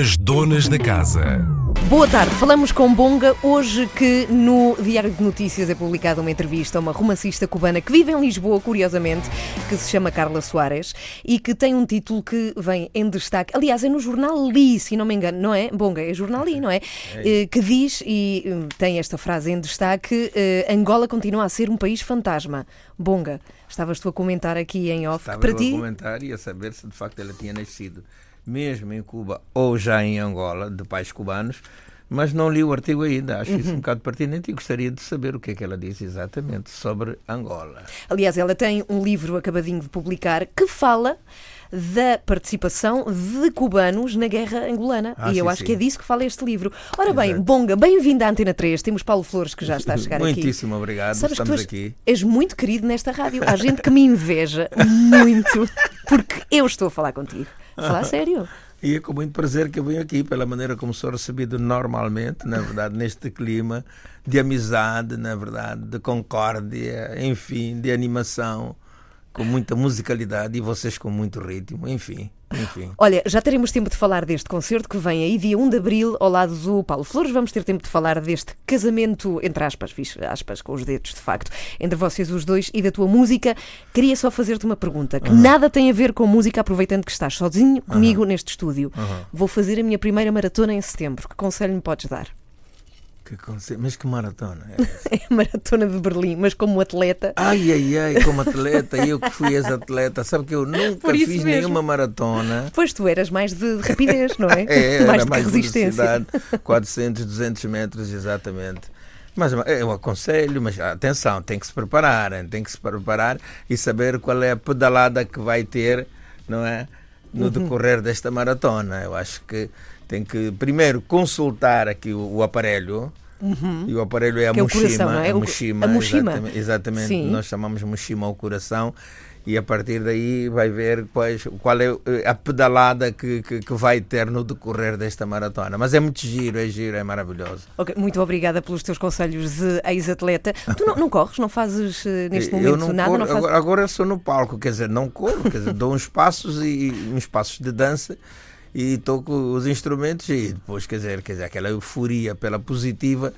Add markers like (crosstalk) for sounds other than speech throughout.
As donas da casa. Boa tarde, falamos com Bonga hoje que no Diário de Notícias é publicada uma entrevista a uma romancista cubana que vive em Lisboa, curiosamente, que se chama Carla Soares e que tem um título que vem em destaque. Aliás, é no jornal Li, se não me engano, não é? Bonga, é jornal Li, não é? Eh, Que diz, e hum, tem esta frase em destaque, eh, Angola continua a ser um país fantasma. Bonga, estavas tu a comentar aqui em off Estava que para eu a ti... comentar e a saber se de facto ela tinha nascido mesmo em Cuba ou já em Angola, de pais cubanos, mas não li o artigo ainda. Acho Uhum. isso um bocado pertinente e gostaria de saber o que é que ela disse exatamente sobre Angola. Aliás, ela tem um livro acabadinho de publicar que fala da participação de cubanos na guerra angolana. Ah, e eu sim, acho sim. que é disso que fala este livro. Ora bem, Exato. Bonga, bem-vindo à Antena 3. Temos Paulo Flores que já está a chegar aqui. Muitíssimo obrigado, Sabes que tu estamos és, aqui. és muito querido nesta rádio. Há gente que me inveja muito porque eu estou a falar contigo. Falar (laughs) sério. E é com muito prazer que eu venho aqui, pela maneira como sou recebido normalmente, na verdade, neste clima de amizade, na verdade, de concórdia, enfim, de animação, com muita musicalidade e vocês com muito ritmo, enfim, enfim. Olha, já teremos tempo de falar deste concerto que vem aí dia 1 de abril ao lado do Paulo Flores. Vamos ter tempo de falar deste casamento, entre aspas, fiz aspas com os dedos, de facto, entre vocês os dois e da tua música. Queria só fazer-te uma pergunta que nada tem a ver com música, aproveitando que estás sozinho comigo neste estúdio. Vou fazer a minha primeira maratona em setembro. Que conselho me podes dar? Que conce- Mas que maratona é essa? (laughs) É a maratona de Berlim, mas como atleta. Ai, ai, ai, como atleta, eu que fui ex-atleta, sabe que eu nunca fiz mesmo. nenhuma maratona. Pois tu eras mais de de rapidez, não é? (laughs) É, era mais de mais resistência. velocidade, 400, 200 metros, exatamente. Mas eu aconselho, mas atenção, tem que se preparar, tem que se preparar e saber qual é a pedalada que vai ter, não é? No Uhum. decorrer desta maratona. Eu acho que tem que primeiro consultar aqui o, o aparelho. E o aparelho é a Que é o Mushima. coração, é? a Mushima, a Mushima. Exatamente, exatamente. Sim. nós chamamos Mushima ao coração. E a partir daí vai ver quais, qual é eh, a pedalada que, que, que vai ter no decorrer desta maratona. Mas é muito giro, é giro, é maravilhoso. Ok, muito obrigada pelos teus conselhos de ex-atleta. Tu não, não corres, não fazes eh, neste Eu momento não nada? corro, não fazes... agora, eu sou no palco, quer dizer, não corro, quer dizer, dou uns passos e uns passos de dança e toco os instrumentos e depois, quer dizer, quer dizer aquela euforia pela positiva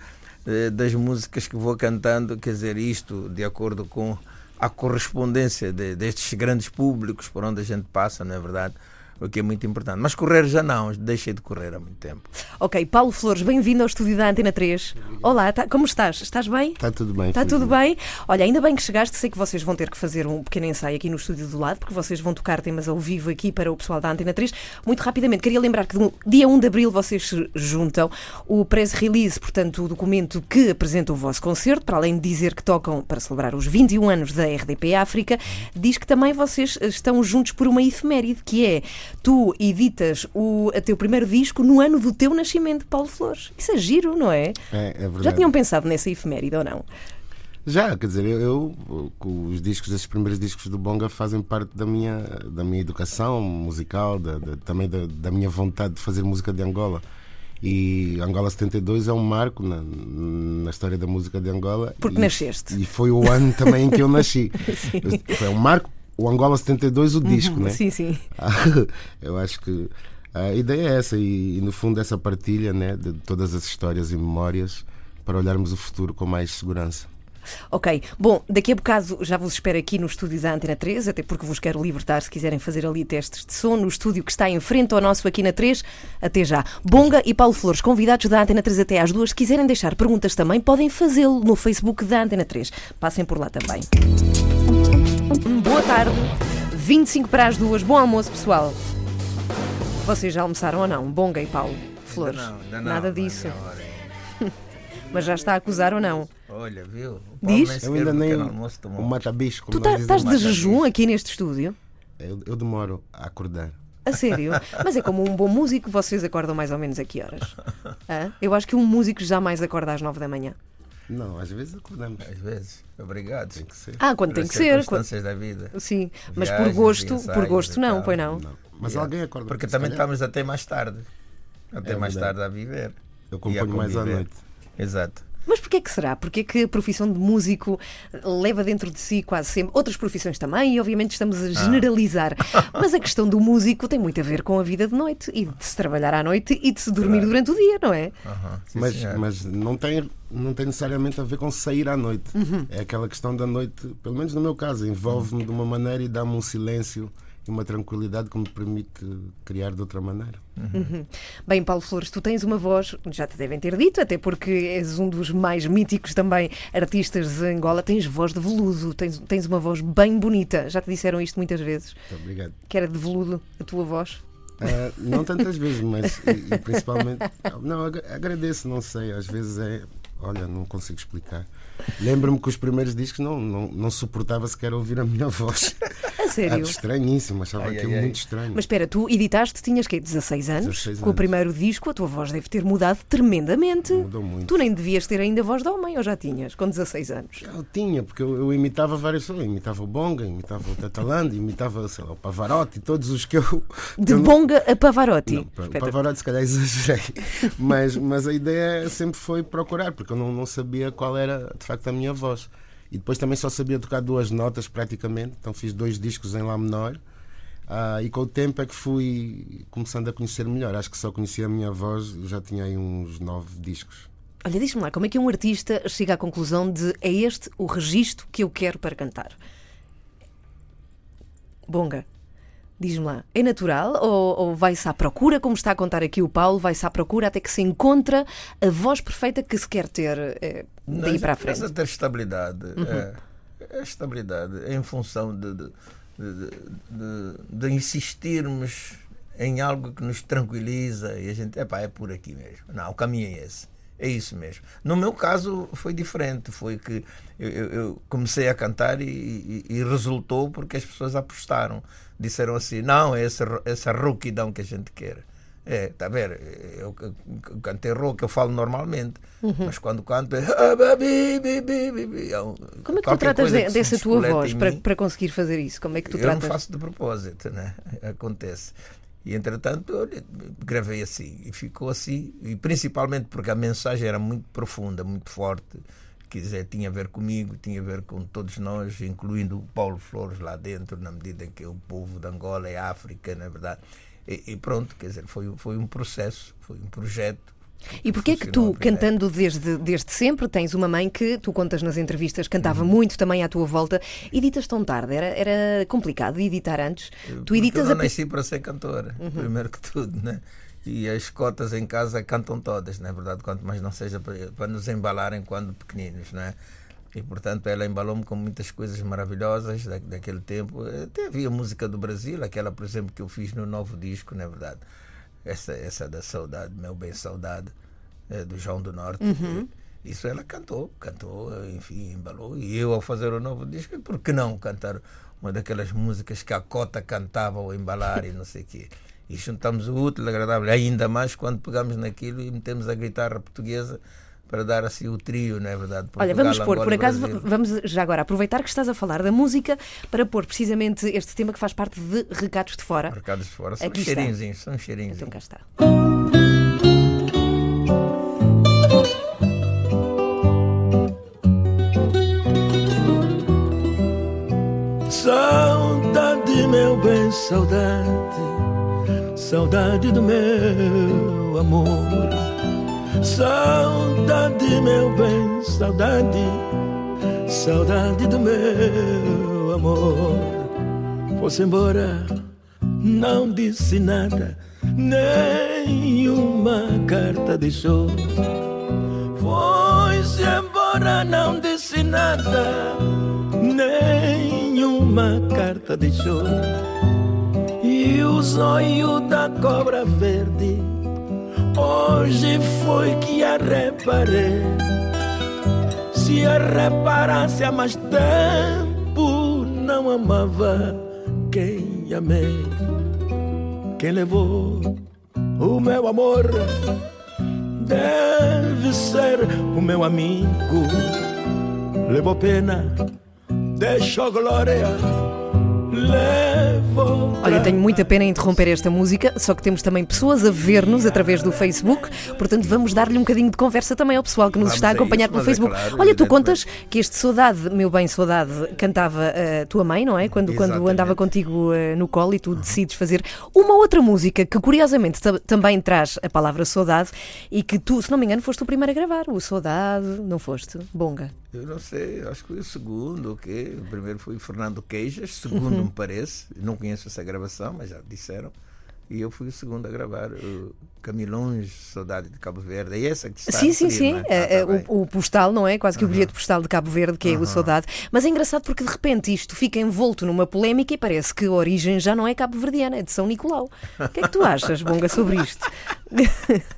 eh, das músicas que vou cantando, quer dizer, isto de acordo com a correspondência de- destes grandes públicos por onde a gente passa, não é verdade? O que é muito importante. Mas correr já não, deixei de correr há muito tempo. Ok, Paulo Flores, bem-vindo ao estúdio da Antena 3. Olá, tá- como estás? Estás bem? Está tudo bem. Está tudo bem? Olha, ainda bem que chegaste. Sei que vocês vão ter que fazer um pequeno ensaio aqui no estúdio do lado, porque vocês vão tocar temas ao vivo aqui para o pessoal da Antena 3. Muito rapidamente, queria lembrar que no dia 1 de abril vocês se juntam o press release, portanto, o documento que apresenta o vosso concerto, para além de dizer que tocam para celebrar os 21 anos da RDP África, diz que também vocês estão juntos por uma efeméride, que é tu editas o teu primeiro disco no ano do teu nascimento, Paulo Flores. Isso é giro, não é? É, é verdade. Já tinham pensado nessa efeméride ou não? Já, quer dizer, eu, os discos, esses primeiros discos do Bonga fazem parte da minha, da minha educação musical, da, da- também da, da minha vontade de fazer música de Angola. E Angola 72 é um marco na, na história da música de Angola. Porque e, nasceste. E foi o ano também em que eu nasci. (laughs) Foi um marco, o Angola 72, o disco, né? Sim, sim. (laughs) eu acho que a ideia é essa e, e, no fundo essa partilha né, de todas as histórias e memórias para olharmos o futuro com mais segurança. Ok, bom, daqui a bocado já vos espero aqui no estúdio da Antena 3, até porque vos quero libertar se quiserem fazer ali testes de som no estúdio que está em frente ao nosso aqui na 3. Até já. Bonga e Paulo Flores, convidados da Antena 3 até às duas. Se quiserem deixar perguntas também, podem fazê-lo no Facebook da Antena 3. Passem por lá também. Boa tarde. 25 para as duas. Bom almoço, pessoal. Vocês já almoçaram ou não? Bonga e Paulo Flores. Ainda não, ainda não, Nada disso. (laughs) Mas já está a acusar ou não? Olha, viu? O Diz? Nem Eu ainda nem almoço o mata-bicho, Tu tá- estás de jejum aqui neste estúdio? Eu, eu demoro a acordar. A sério? Mas é como um bom músico, vocês acordam mais ou menos a que horas? (laughs) Hã? Eu acho que um músico jamais acorda às nove da manhã. Não, às vezes acordamos. Às vezes. Obrigado. Tem que ser. Ah, quando tem que ser. circunstâncias da vida. quando- Sim, mas por gosto, por ensaios gosto e não, tal. pois não. Não. Mas Yeah. alguém acorda. Porque também calhar. estamos até mais tarde. Até É mais verdade. tarde a viver. Eu a acompanho mais à noite. Exato. Mas porquê que será? Porquê que a profissão de músico leva dentro de si quase sempre outras profissões também, e obviamente estamos a generalizar. (laughs) Mas a questão do músico tem muito a ver com a vida de noite e de se trabalhar à noite e de se dormir durante o dia, não é? Aham, sim, Mas, senhora. mas não, tem, não tem necessariamente a ver com sair à noite. É aquela questão da noite, pelo menos no meu caso, envolve-me de uma maneira e dá-me um silêncio e uma tranquilidade que me permite criar de outra maneira. Bem, Paulo Flores, tu tens uma voz, já te devem ter dito, até porque és um dos mais míticos também artistas de Angola, tens voz de veludo, tens, tens uma voz bem bonita. Já te disseram isto muitas vezes, Muito obrigado. que era de veludo a tua voz. Ah, não tantas vezes, mas e, e principalmente. Não, ag- agradeço, não sei. Às vezes é. Olha, não consigo explicar. Lembro-me que os primeiros discos não, não, não suportava sequer ouvir a minha voz. (laughs) A Era sério. estranhíssimo, achava Ai, aquilo ai, ai. muito estranho. Mas espera, tu editaste, tinhas que 16 anos, 16 com o anos. primeiro disco, a tua voz deve ter mudado tremendamente. Mudou muito. Tu nem devias ter ainda voz de homem, ou já tinhas, com 16 anos? Eu tinha, porque eu, eu imitava várias pessoas. Imitava o Bonga, imitava o Tatalande, imitava sei lá, o Pavarotti, todos os que eu. De eu não- Bonga a Pavarotti. Não, o Pavarotti se calhar (laughs) exagerei. Mas, mas a ideia sempre foi procurar, porque eu não, não sabia qual era de facto a minha voz. E depois também só sabia tocar duas notas praticamente, então fiz dois discos em Lá menor. Ah, e com o tempo é que fui começando a conhecer melhor. Acho que só conhecia a minha voz, já tinha aí uns nove discos. Olha, diz-me lá, como é que um artista chega à conclusão de é este o registro que eu quero para cantar? Bonga, diz-me lá, é natural ou, ou vai-se à procura, como está a contar aqui o Paulo, vai-se à procura até que se encontra a voz perfeita que se quer ter eh, daí Nós para a frente? Precisa ter estabilidade. É, é estabilidade em função de, de, de, de- de insistirmos em algo que nos tranquiliza e a gente, epá, é por aqui mesmo. Não, o caminho é esse. É isso mesmo. No meu caso foi diferente. Foi que eu, eu- eu comecei a cantar e, e- e resultou porque as pessoas apostaram. Disseram assim: não, é essa, essa rouquidão que a gente quer. É, tá a ver? Eu, eu, eu cantei rock, eu falo normalmente, mas quando canto é. Como é que tu tratas de- dessa tua voz para, para conseguir fazer isso? Como é que tu eu tratas? não faço de propósito, né? (laughs) Acontece. E entretanto, olha, gravei assim e ficou assim, e principalmente porque a mensagem era muito profunda, muito forte. Quer dizer, tinha a ver comigo, tinha a ver com todos nós, incluindo o Paulo Flores lá dentro, na medida em que o povo de Angola é África, na verdade. E, e pronto, quer dizer, foi, foi um processo, foi um projeto. E porquê é que tu, primeiro. cantando desde, desde sempre, tens uma mãe que tu contas nas entrevistas, cantava Uhum. muito também à tua volta, editas tão tarde? Era, era complicado editar antes? Tu Porque editas eu não a. Uhum. nasci para ser cantora, primeiro que tudo, né? E as cotas em casa cantam todas, na verdade, quanto mais não seja para, para nos embalarem quando pequeninos, né? E portanto ela embalou-me com muitas coisas maravilhosas da, daquele tempo. Até havia música do Brasil, aquela, por exemplo, que eu fiz no novo disco, na verdade. Essa, essa da saudade, meu bem saudade, eh, do João do Norte. Isso ela cantou, cantou, enfim, embalou. E eu, ao fazer o novo disco, por que não cantar uma daquelas músicas que a Cota cantava ao embalar e não sei o quê? E juntamos o útil, agradável, ainda mais quando pegamos naquilo e metemos a guitarra portuguesa para dar assim o trio, não é verdade? Olha, Portugal, vamos pôr, Angola por acaso, Brasil. vamos já agora aproveitar que estás a falar da música para pôr precisamente este tema que faz parte de Recados de Fora. Recados de fora, são Aqui cheirinhos, são cheirinhos. Então cá está. Saudade, meu bem, saudade, saudade do meu amor. Saudade, meu bem, saudade, saudade do meu amor. Foi-se embora, não disse nada, nenhuma carta deixou. Foi-se embora, não disse nada, nenhuma carta deixou. E o zóio da cobra verde, hoje foi que a reparei. Se a reparasse há mais tempo, não amava quem amei. Quem levou o meu amor deve ser o meu amigo. Levou pena, deixou glória, levou vou. Olha, tenho muita pena em interromper esta música, só que temos também pessoas a ver-nos através do Facebook, portanto vamos dar-lhe um bocadinho de conversa também ao pessoal que nos Vamos está a acompanhar isso, pelo é Facebook. claro, Olha, tu contas que este Saudade, meu bem, Saudade, cantava a tua mãe, não é? Quando, quando andava contigo eh, no colo e tu decides fazer uma outra música que curiosamente ta- também traz a palavra saudade e que tu, se não me engano, foste o primeiro a gravar, o Saudade, não foste? Bonga. Eu não sei, acho que foi o segundo, o quê? O primeiro foi Fernando Queijas, segundo Uhum. me parece. Não conheço essa gravação, mas já disseram. E eu fui o segundo a gravar o Camilões, Saudade de Cabo Verde. É essa que está Sim, sim, sim. é? É, Ah, tá é, bem. o, o postal, não é? Quase que o bilhete postal de Cabo Verde, que é o Saudade. Mas é engraçado porque de repente isto fica envolto numa polémica e parece que a origem já não é cabo-verdiana, é de São Nicolau. O que é que tu achas, Bonga, sobre isto? (laughs)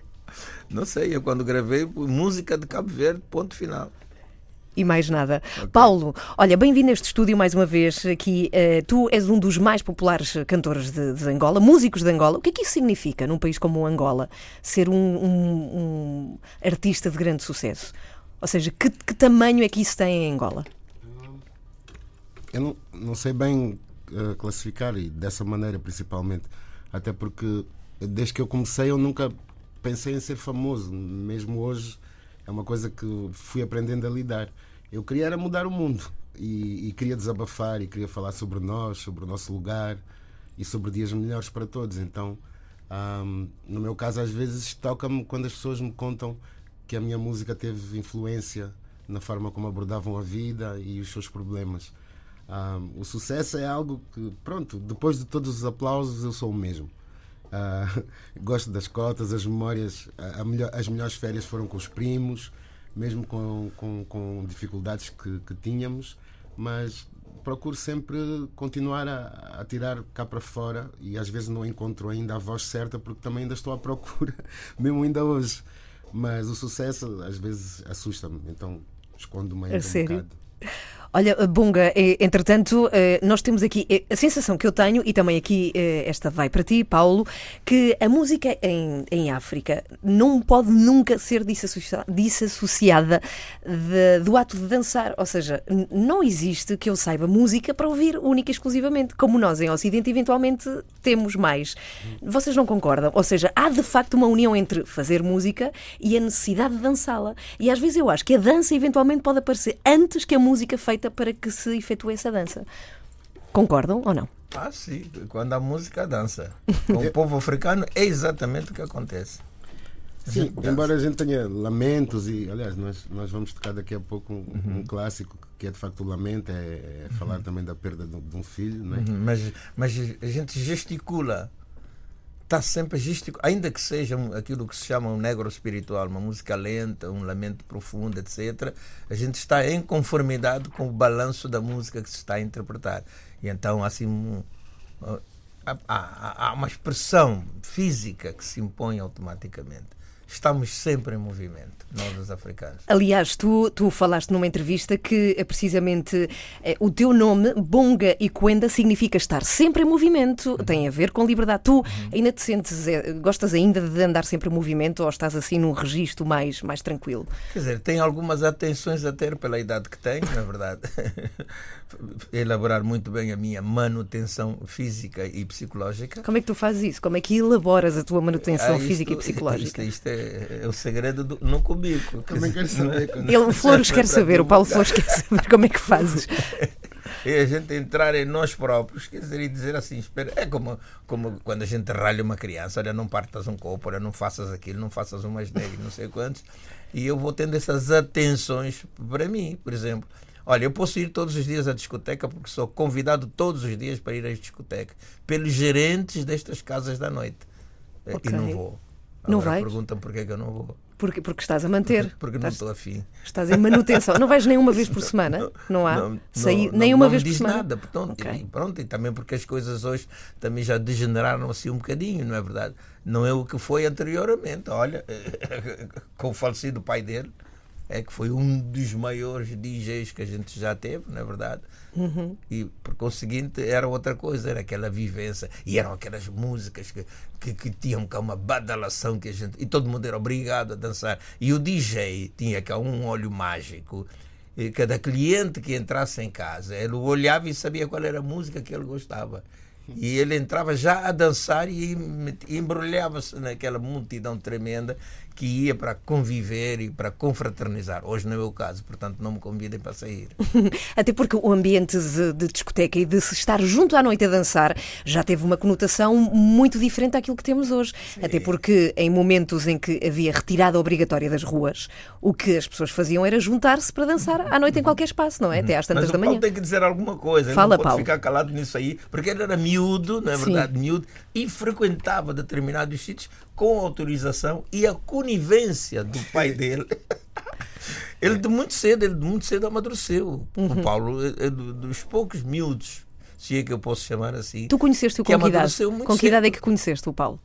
Não sei, eu quando gravei, música de Cabo Verde, ponto final. E mais nada. Paulo, olha, bem-vindo a este estúdio mais uma vez aqui. Eh, tu és um dos mais populares cantores de, de Angola, músicos de Angola. O que é que isso significa num país como Angola? Ser um, um- um artista de grande sucesso? Ou seja, que, que tamanho é que isso tem em Angola? Eu não, não sei bem eh, classificar e dessa maneira principalmente. Até porque desde que eu comecei eu nunca pensei em ser famoso. Mesmo hoje é uma coisa que fui aprendendo a lidar. Eu queria era mudar o mundo e, e queria desabafar e queria falar sobre nós, sobre o nosso lugar e sobre dias melhores para todos. Então, ahm, no meu caso, às vezes toca-me quando as pessoas me contam que a minha música teve influência na forma como abordavam a vida e os seus problemas. Ahm, o sucesso é algo que, pronto, depois de todos os aplausos, eu sou o mesmo. Ah, (laughs) gosto das cotas, as memórias, melhor- as melhores férias foram com os primos, mesmo com, com, com dificuldades que, que tínhamos, mas procuro sempre continuar a, a tirar cá para fora e às vezes não encontro ainda a voz certa porque também ainda estou à (laughs) procura, mesmo ainda hoje. Mas o sucesso às vezes assusta-me, então escondo-me ainda um sério? bocado. (laughs) Olha, Bunga, eh, entretanto, eh, nós temos aqui eh, a sensação que eu tenho, e também aqui eh, esta vai para ti, Paulo, que a música em, em África não pode nunca ser disassociada de- do ato de dançar. Ou seja, não existe que eu saiba música para ouvir única e exclusivamente, como nós em Ocidente eventualmente temos mais. Vocês não concordam? Ou seja, há de facto uma união entre fazer música e a necessidade de dançá-la. E às vezes eu acho que a dança eventualmente pode aparecer antes que a música feita para que se efetue essa dança. Concordam ou não? Ah, sim, quando a música dança. (laughs) Com o povo africano é exatamente o que acontece. Sim, (laughs) embora a gente tenha lamentos e, aliás, nós, nós vamos tocar daqui a pouco um, um clássico que é de facto o lamento, é, é falar também da perda de, um- de um filho, não é? Uhum, Mas, mas a gente gesticula. Está sempre a gesticular, ainda que seja aquilo que se chama um negro espiritual, uma música lenta, um lamento profundo, etc. A gente está em conformidade com o balanço da música que se está a interpretar. E então, assim, um- há, há- há uma expressão física que se impõe automaticamente. Estamos sempre em movimento, nós os africanos. Aliás, tu, tu falaste numa entrevista que eh, precisamente eh, o teu nome, Bonga e Coenda, significa estar sempre em movimento, tem a ver com liberdade. Tu ainda te sentes, eh, gostas ainda de andar sempre em movimento ou estás assim num registro mais, mais tranquilo? Quer dizer, tem algumas atenções a ter pela idade que tenho, na verdade. (laughs) Elaborar muito bem a minha manutenção física e psicológica. Como é que tu fazes isso? Como é que elaboras a tua manutenção Ah, isto- física e psicológica? Isto, isto é, é o segredo do, no cubículo. quer Também dizer, quero saber. quando- (laughs) Ele, o Flores quer saber, o Paulo Flores quer saber como é que fazes. É (laughs) a gente entrar em nós próprios, quer dizer, e dizer assim, espera, é como, como quando a gente ralha uma criança, olha, não partas um copo, olha, não faças aquilo, não faças umas negras, não sei quantos, e eu vou tendo essas atenções para mim, por exemplo. Olha, eu posso ir todos os dias à discoteca porque sou convidado todos os dias para ir à discoteca pelos gerentes destas casas da noite. Eh, Ok. E não vou. Não Agora vais? perguntam porquê que eu não vou. Porque, porque estás a manter. Porque não estás, estou afim. estás em manutenção. Não vais nem uma vez por semana? Não há? Não, Sair não, nem não, uma não vez por semana? nada. Portanto, Ok. e pronto, e também porque as coisas hoje também já degeneraram assim um bocadinho, não é verdade? Não é o que foi anteriormente. Olha, (laughs) com o falecido pai dele, é que foi um dos maiores DJs que a gente já teve, não é verdade? Uhum. E por conseguinte era outra coisa, era aquela vivência. E eram aquelas músicas que, que, que tinham cá uma badalação que a gente. E todo mundo era obrigado a dançar. E o DJ tinha cá um olho mágico. E cada cliente que entrasse em casa, ele olhava e sabia qual era a música que ele gostava. E ele entrava já a dançar e e embrulhava-se naquela multidão tremenda que ia para conviver e para confraternizar. Hoje não é o caso, portanto não me convidem para sair. (laughs) Até porque o ambiente de, de discoteca e de se estar junto à noite a dançar já teve uma conotação muito diferente daquilo que temos hoje. Até porque em momentos em que havia retirada obrigatória das ruas, o que as pessoas faziam era juntar-se para dançar à noite em qualquer espaço, não é? Até às tantas Mas da o Paulo manhã. tem que dizer alguma coisa. Ele Fala, não pode Paulo. ficar calado nisso aí, porque ele era miúdo, não é Sim. verdade? Miúdo, e frequentava determinados sítios com autorização e a conivência do pai (laughs) dele. Ele de muito cedo, ele de muito cedo amadureceu. Uhum. O Paulo é é do- dos poucos miúdos, se é que eu posso chamar assim. Tu conheceste-o com que idade? Com que idade é que conheceste o Paulo?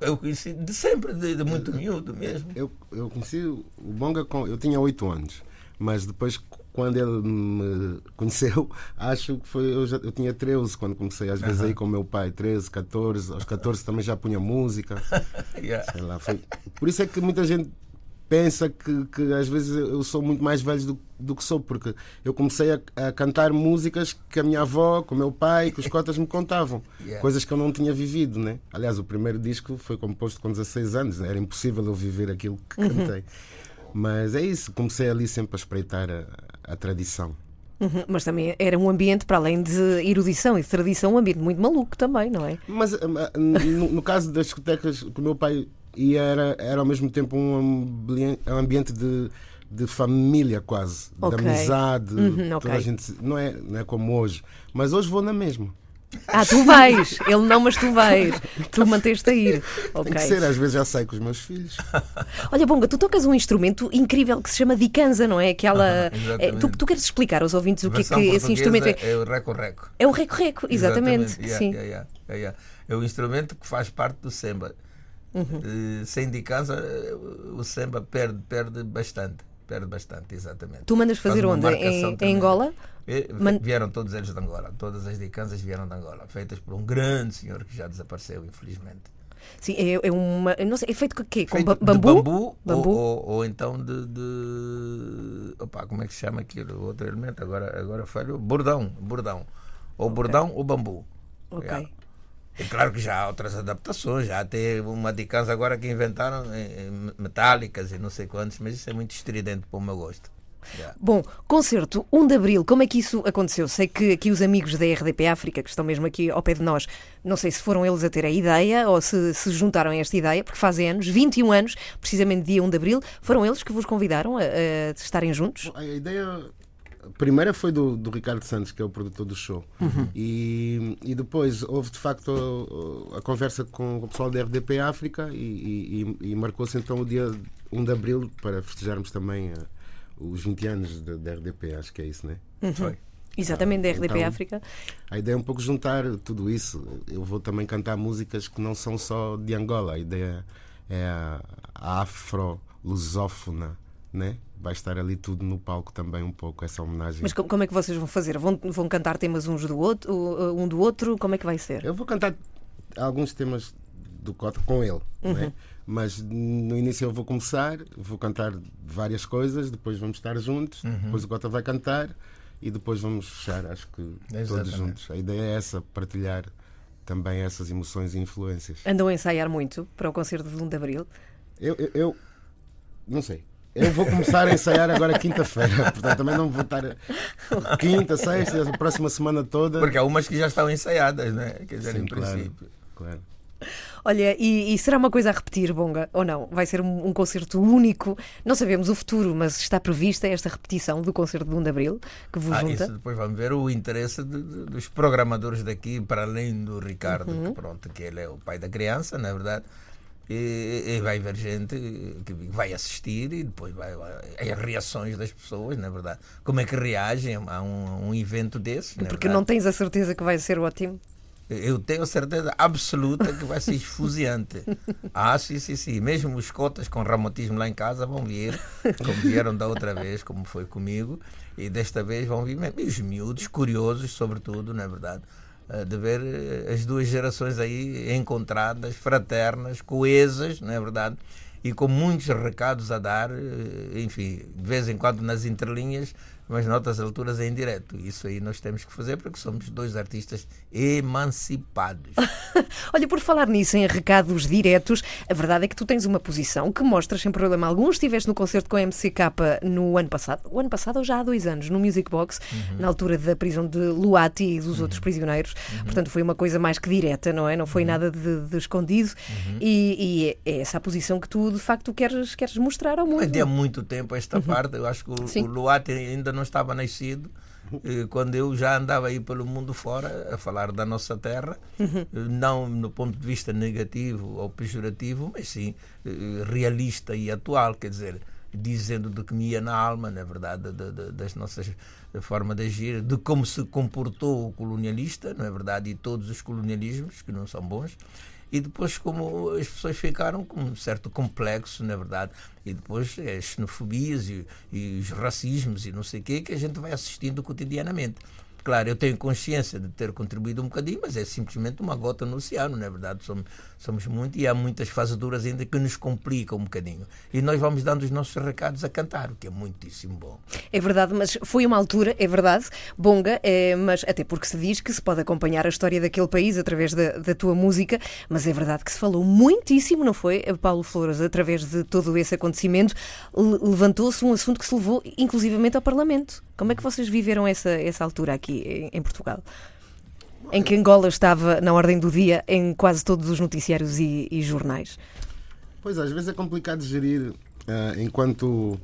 Eu conheci de sempre, de, de muito miúdo mesmo. Eu, eu conheci o Bonga com. Eu tinha 8 anos, mas depois, quando ele me (laughs) conheceu, acho que foi. Eu, já, eu tinha 13 quando comecei, às vezes aí com o meu pai, 13, 14. Aos 14 também já punha música. (laughs) Yeah. Sei lá, foi- Por isso é que muita gente pensa que, que às vezes eu sou muito mais velho do, do que sou, porque eu comecei a, a cantar músicas que a minha avó, com o meu pai, que os cotas me contavam. Yeah. Coisas que eu não tinha vivido, né? Aliás, o primeiro disco foi composto com 16 anos, né? era impossível eu viver aquilo que cantei. Mas é isso, comecei ali sempre a espreitar a, a tradição. Uhum, Mas também era um ambiente, para além de erudição e de tradição, um ambiente muito maluco também, não é? Mas ah, no, no caso das discotecas que o meu pai ia, era, era ao mesmo tempo um ambien- ambiente de, de família quase, Ok. de amizade. Uhum, toda ok. a gente, não, é, não é como hoje. Mas hoje vou na mesma. Ah, tu vais! Ele não, mas tu vais. Tu manteste a ir. Ok. Tem que ser, às vezes já saio com os meus filhos. (laughs) Olha, Bonga, tu tocas um instrumento incrível que se chama dicanza, não é? Aquela. Ah, (laughs) é, exatamente. tu, tu queres explicar aos ouvintes o que é que esse instrumento é? É o reco-reco. É o reco-reco, exatamente. Yeah, sim. yeah, yeah, yeah. É o instrumento que faz parte do samba. Uhum. Eh, sem dicança, eh, o samba perde, perde bastante. Perde bastante, exatamente. Tu mandas Faz fazer uma onde? Em, em. Angola? Man- Vieram todos eles de Angola. Todas as dicanças vieram de Angola. Feitas por um grande senhor que já desapareceu, infelizmente. Sim, é, é uma. Não sei, é feito com o quê? Com Feito bambu? bambu, Bambu? Ou, ou, ou então de, de. Opa, como é que se chama aquilo? O outro elemento? Agora, agora falho. Bordão. Bordão. Ou bordão ou bambu. Ok. Yeah. É claro que já há outras adaptações, já tem uma de cans agora que inventaram eh, eh, metálicas e não sei quantos, mas isso é muito estridente para o meu gosto. Yeah. Bom, concerto 1 de Abril, como é que isso aconteceu? Sei que aqui os amigos da RDP África, que estão mesmo aqui ao pé de nós, não sei se foram eles a ter a ideia ou se se juntaram a esta ideia, porque fazem anos, 21 anos, precisamente dia 1 de Abril, foram eles que vos convidaram a, a estarem juntos? A ideia a primeira foi do, do Ricardo Santos, que é o produtor do show. E, e depois houve de facto a, a conversa com o pessoal da RDP África e, e- e- marcou-se então o dia 1 de abril para festejarmos também eh, os 20 anos da RDP, acho que é isso, né? Foi. Exatamente, da RDP Então- África. A ideia é um pouco juntar tudo isso. Eu vou também cantar músicas que não são só de Angola. A ideia é a a afro-lusófona, né? Vai estar ali tudo no palco também um pouco, essa homenagem. Mas co- como é que vocês vão fazer? Vão, vão cantar temas uns do outro, um do outro? Como é que vai ser? Eu vou cantar alguns temas do Cota com ele, né? mas no início eu vou começar, vou cantar várias coisas, depois vamos estar juntos, depois o Cota vai cantar e depois vamos fechar, acho que todos Exatamente. juntos. A ideia é essa, partilhar também essas emoções e influências. Andam a ensaiar muito para o concerto de 1 de Abril? Eu, eu, eu não sei. Eu vou começar a ensaiar agora quinta-feira, (laughs) portanto também não vou estar quinta, sexta, a próxima semana toda. Porque há umas que já estão ensaiadas, né? Quer dizer, Sim, em claro. princípio. Claro. Olha, e, e será uma coisa a repetir, Bonga, ou não? Vai ser um, um concerto único? Não sabemos o futuro, mas está prevista esta repetição do concerto de 1 de Abril, que vos Ah, junta? isso depois vamos ver o interesse de- de- dos programadores daqui, para além do Ricardo, Uhum. que pronto, que ele é o pai da criança, na verdade. E, e vai haver gente que vai assistir e depois vai, as reações das pessoas, na verdade. Como é que reagem a um, um evento desse? na Porque verdade. não tens a certeza que vai ser ótimo? Eu tenho certeza absoluta que vai ser esfuziante. (laughs) Ah, sim, sim, sim. Mesmo os cotas com ramotismo lá em casa vão vir, como vieram da outra vez, como foi comigo, e desta vez vão vir mesmo. E os miúdos, curiosos, sobretudo, não é verdade? Eh, De ver eh, as duas gerações aí encontradas, fraternas, coesas, não é verdade? E com muitos recados a dar, eh, enfim, de vez em quando nas entrelinhas, mas noutras alturas é indireto. Isso aí nós temos que fazer porque somos dois artistas emancipados. (laughs) Olha, por falar nisso, em recados diretos, a verdade é que tu tens uma posição que mostras sem problema algum. Estiveste no concerto com a MCK no ano passado, o ano passado ou já há dois anos, no Music Box, uhum. na altura da prisão de Luati e dos uhum. outros prisioneiros. Uhum. Portanto, foi uma coisa mais que direta, não é? Não foi uhum. nada de, de escondido. Uhum. E, e, é essa a posição que tu, de facto, queres, queres mostrar ao mundo. Há muito tempo esta uhum. parte. Eu acho que o, o Luati ainda não estava nascido quando eu já andava aí pelo mundo fora a falar da nossa terra, uhum. não no ponto de vista negativo ou pejorativo, mas sim eh, realista e atual, quer dizer, dizendo do que me ia na alma, na verdade, de, de, das nossas formas de agir, de como se comportou o colonialista, não é verdade, e todos os colonialismos que não são bons, e depois como as pessoas ficaram com um certo complexo, na verdade, e depois as xenofobias e, e os racismos e não sei o quê que a gente vai assistindo cotidianamente. Claro, eu tenho consciência de ter contribuído um bocadinho, mas é simplesmente uma gota no oceano, não é verdade? Somos, somos muito e há muitas fazeduras ainda que nos complicam um bocadinho. E nós vamos dando os nossos recados a cantar, o que é muitíssimo bom. É verdade, mas foi uma altura, é verdade, bonga, é, mas até porque se diz que se pode acompanhar a história daquele país através da, da tua música, mas é verdade que se falou muitíssimo, não foi, Paulo Flores, através de todo esse acontecimento, levantou-se um assunto que se levou inclusivamente ao Parlamento. Como é que vocês viveram essa, essa altura aqui em, Portugal? Em que Angola estava na ordem do dia em quase todos os noticiários e, e jornais. Pois, às vezes é complicado gerir uh, enquanto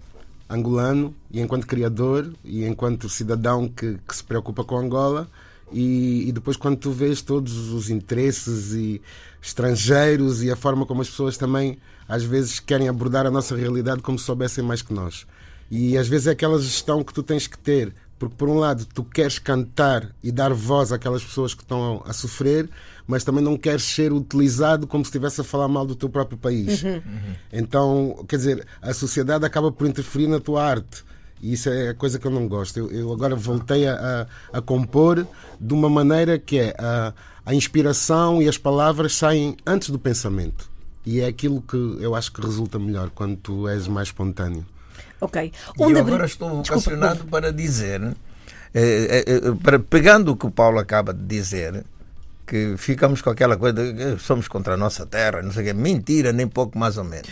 angolano e enquanto criador e enquanto cidadão que, que se preocupa com Angola e, e, depois quando tu vês todos os interesses e estrangeiros e a forma como as pessoas também às vezes querem abordar a nossa realidade como se soubessem mais que nós. E às vezes é aquela gestão que tu tens que ter, porque por um lado tu queres cantar e dar voz àquelas pessoas que estão a sofrer, mas também não queres ser utilizado como se estivesse a falar mal do teu próprio país. Uhum. Uhum. Então, quer dizer, a sociedade acaba por interferir na tua arte. E isso é a coisa que eu não gosto. Eu, eu agora voltei a, a, a, compor de uma maneira que é a, a inspiração e as palavras saem antes do pensamento. E é aquilo que eu acho que resulta melhor quando tu és mais espontâneo. Ok. Onde e eu agora estou vocacionado para dizer, eh, eh, eh, para, pegando o que o Paulo acaba de dizer, que ficamos com aquela coisa de somos contra a nossa terra, não sei o quê. Mentira, nem pouco mais ou menos.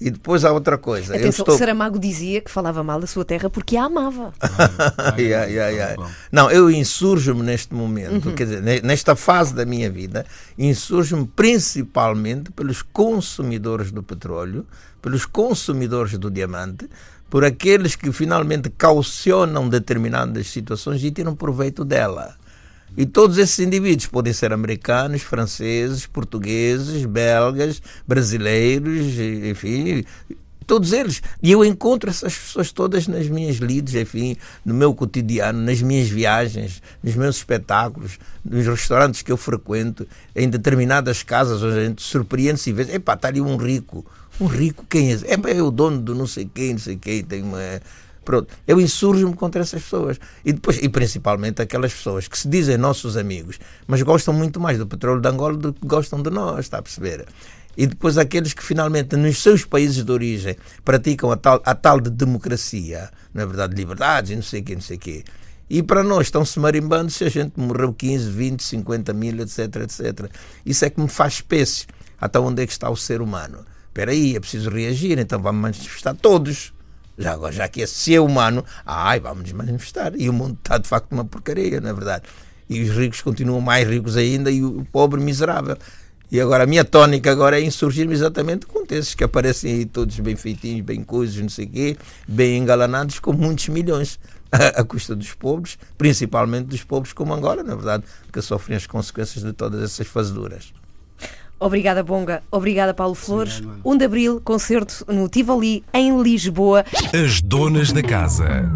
E depois há outra coisa. Atenção, estou... Saramago dizia que falava mal da sua terra porque a amava. yeah, yeah, yeah. Não, eu insurjo-me neste momento, uhum. quer dizer, nesta fase da minha vida, insurjo-me principalmente pelos consumidores do petróleo, pelos consumidores do diamante, por aqueles que finalmente caucionam determinadas situações e tiram proveito dela. E todos esses indivíduos podem ser americanos, franceses, portugueses, belgas, brasileiros, enfim, todos eles. E eu encontro essas pessoas todas nas minhas lides, enfim, no meu cotidiano, nas minhas viagens, nos meus espetáculos, nos restaurantes que eu frequento, em determinadas casas onde a gente surpreende-se e vê, epá, está ali um rico, um rico, quem é? É, é o dono do não sei quem, não sei quem, tem uma. Pronto, eu insurjo-me contra essas pessoas. E depois, e principalmente aquelas pessoas que se dizem nossos amigos, mas gostam muito mais do petróleo de Angola do que gostam de nós, está a perceber? E depois aqueles que finalmente nos seus países de origem praticam a tal, a tal de democracia, não é verdade, liberdades e não sei o quê, não sei o quê. E para nós estão-se marimbando se a gente morreu 15, 20, 50 mil, etc, etc. Isso é que me faz espécie. Até onde é que está o ser humano? Espera aí, é preciso reagir, então vamos manifestar todos. Já, agora, já que é ser humano, ai, vamos manifestar. E o mundo está de facto uma porcaria, não é verdade? E os ricos continuam mais ricos ainda e o pobre miserável. E agora a minha tónica agora é insurgir-me exatamente com esses que aparecem aí todos bem feitinhos, bem coisos, não sei o quê, bem engalanados, com muitos milhões, (laughs) à, custa dos pobres, principalmente dos pobres como Angola, na verdade, que sofrem as consequências de todas essas fazeduras. Obrigada, Bonga. Obrigada, Paulo Flores. Obrigado, 1 de Abril, concerto no Tivoli, em Lisboa. As donas da casa.